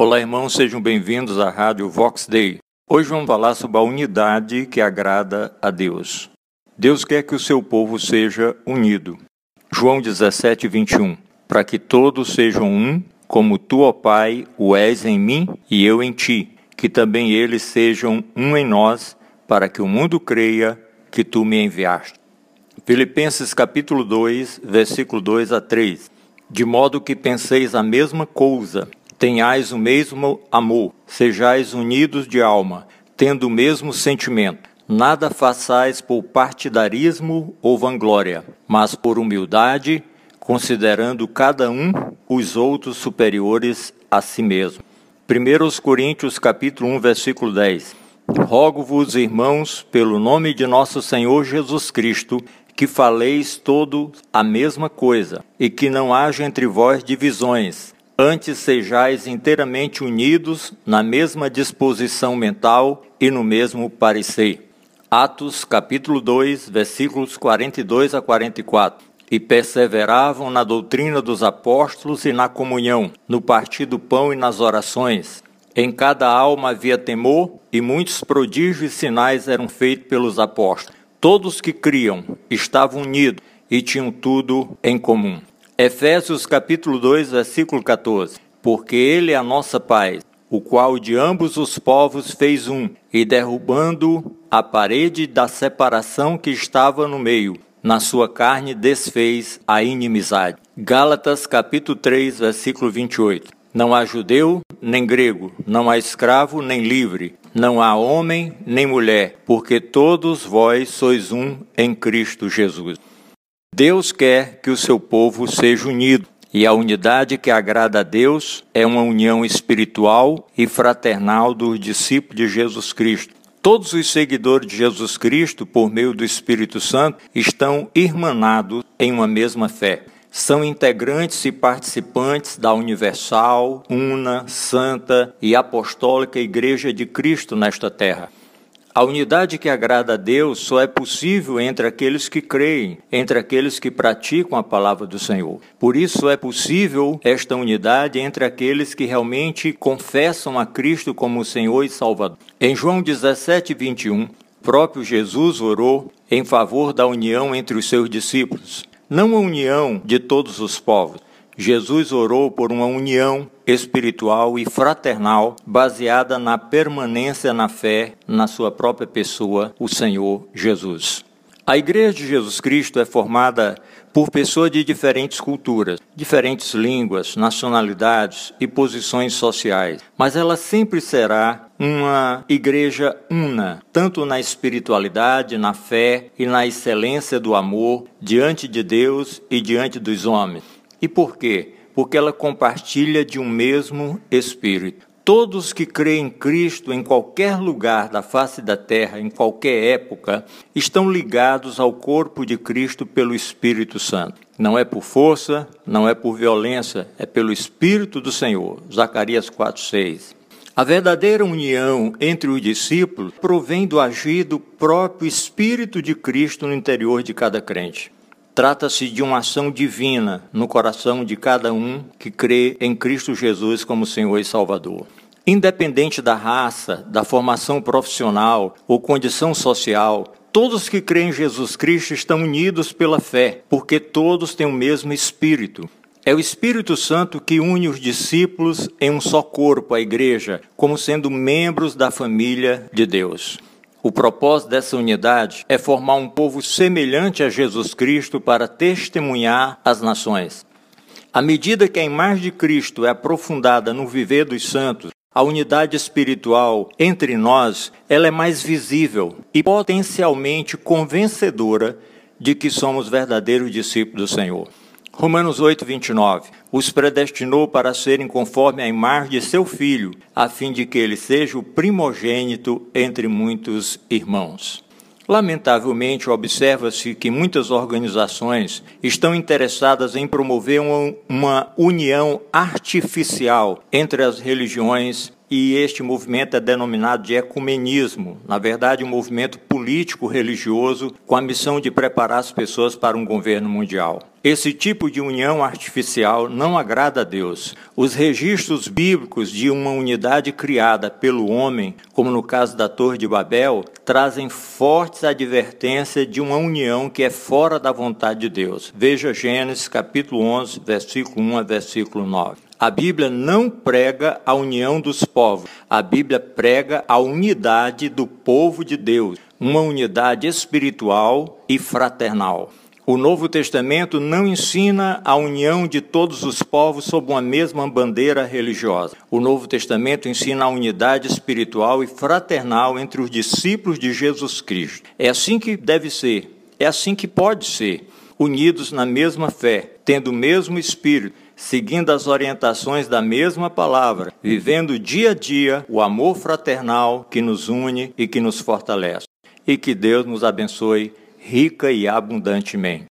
Olá, irmãos, sejam bem-vindos à Rádio Vox Day. Hoje vamos falar sobre a unidade que agrada a Deus. Deus quer que o seu povo seja unido. João 17, 21. Para que todos sejam um, como tu, ó Pai, o és em mim e eu em ti, que também eles sejam um em nós, para que o mundo creia que tu me enviaste. Filipenses capítulo 2, versículo 2 a 3. De modo que penseis a mesma coisa, tenhais o mesmo amor, sejais unidos de alma, tendo o mesmo sentimento. Nada façais por partidarismo ou vanglória, mas por humildade, considerando cada um os outros superiores a si mesmo. 1 Coríntios capítulo 1, versículo 10. Rogo-vos, irmãos, pelo nome de nosso Senhor Jesus Cristo, que faleis todo a mesma coisa, e que não haja entre vós divisões, Antes sejais inteiramente unidos na mesma disposição mental e no mesmo parecer. Atos capítulo 2, versículos 42 a 44. E perseveravam na doutrina dos apóstolos e na comunhão, no partir do pão e nas orações. Em cada alma havia temor, e muitos prodígios e sinais eram feitos pelos apóstolos. Todos que criam estavam unidos e tinham tudo em comum. Efésios capítulo 2, versículo 14. Porque ele é a nossa paz, o qual de ambos os povos fez um, e derrubando a parede da separação que estava no meio, na sua carne desfez a inimizade. Gálatas capítulo 3, versículo 28. Não há judeu nem grego, não há escravo nem livre, não há homem nem mulher, porque todos vós sois um em Cristo Jesus. Deus quer que o seu povo seja unido. E a unidade que agrada a Deus é uma união espiritual e fraternal dos discípulos de Jesus Cristo. Todos os seguidores de Jesus Cristo, por meio do Espírito Santo, estão irmanados em uma mesma fé. São integrantes e participantes da universal, una, santa e apostólica Igreja de Cristo nesta terra. A unidade que agrada a Deus só é possível entre aqueles que creem, entre aqueles que praticam a palavra do Senhor. Por isso é possível esta unidade entre aqueles que realmente confessam a Cristo como Senhor e Salvador. Em João 17, 21, próprio Jesus orou em favor da união entre os seus discípulos, não a união de todos os povos, Jesus orou por uma união espiritual e fraternal baseada na permanência na fé na sua própria pessoa, o Senhor Jesus. A Igreja de Jesus Cristo é formada por pessoas de diferentes culturas, diferentes línguas, nacionalidades e posições sociais, mas ela sempre será uma igreja una, tanto na espiritualidade, na fé e na excelência do amor diante de Deus e diante dos homens. E por quê? Porque ela compartilha de um mesmo Espírito. Todos que creem em Cristo em qualquer lugar da face da terra, em qualquer época, estão ligados ao corpo de Cristo pelo Espírito Santo. Não é por força, não é por violência, é pelo Espírito do Senhor. Zacarias 4:6. A verdadeira união entre os discípulos provém do agir do próprio Espírito de Cristo no interior de cada crente. Trata-se de uma ação divina no coração de cada um que crê em Cristo Jesus como Senhor e Salvador. Independente da raça, da formação profissional ou condição social, todos que creem em Jesus Cristo estão unidos pela fé, porque todos têm o mesmo Espírito. É o Espírito Santo que une os discípulos em um só corpo, a igreja, como sendo membros da família de Deus. O propósito dessa unidade é formar um povo semelhante a Jesus Cristo para testemunhar as nações. À medida que a imagem de Cristo é aprofundada no viver dos santos, a unidade espiritual entre nós, ela é mais visível e potencialmente convencedora de que somos verdadeiros discípulos do Senhor. Romanos 8, 29. Os predestinou para serem conforme a imagem de seu filho, a fim de que ele seja o primogênito entre muitos irmãos. Lamentavelmente, observa-se que muitas organizações estão interessadas em promover uma, união artificial entre as religiões e este movimento é denominado de ecumenismo, na verdade, um movimento político-religioso com a missão de preparar as pessoas para um governo mundial. Esse tipo de união artificial não agrada a Deus. Os registros bíblicos de uma unidade criada pelo homem, como no caso da Torre de Babel, trazem fortes advertências de uma união que é fora da vontade de Deus. Veja Gênesis capítulo 11, versículo 1 a versículo 9. A Bíblia não prega a união dos povos, a Bíblia prega a unidade do povo de Deus, uma unidade espiritual e fraternal. O Novo Testamento não ensina a união de todos os povos sob uma mesma bandeira religiosa. O Novo Testamento ensina a unidade espiritual e fraternal entre os discípulos de Jesus Cristo. É assim que deve ser, é assim que pode ser, unidos na mesma fé, tendo o mesmo espírito seguindo as orientações da mesma palavra, vivendo dia a dia o amor fraternal que nos une e que nos fortalece. E que Deus nos abençoe rica e abundantemente.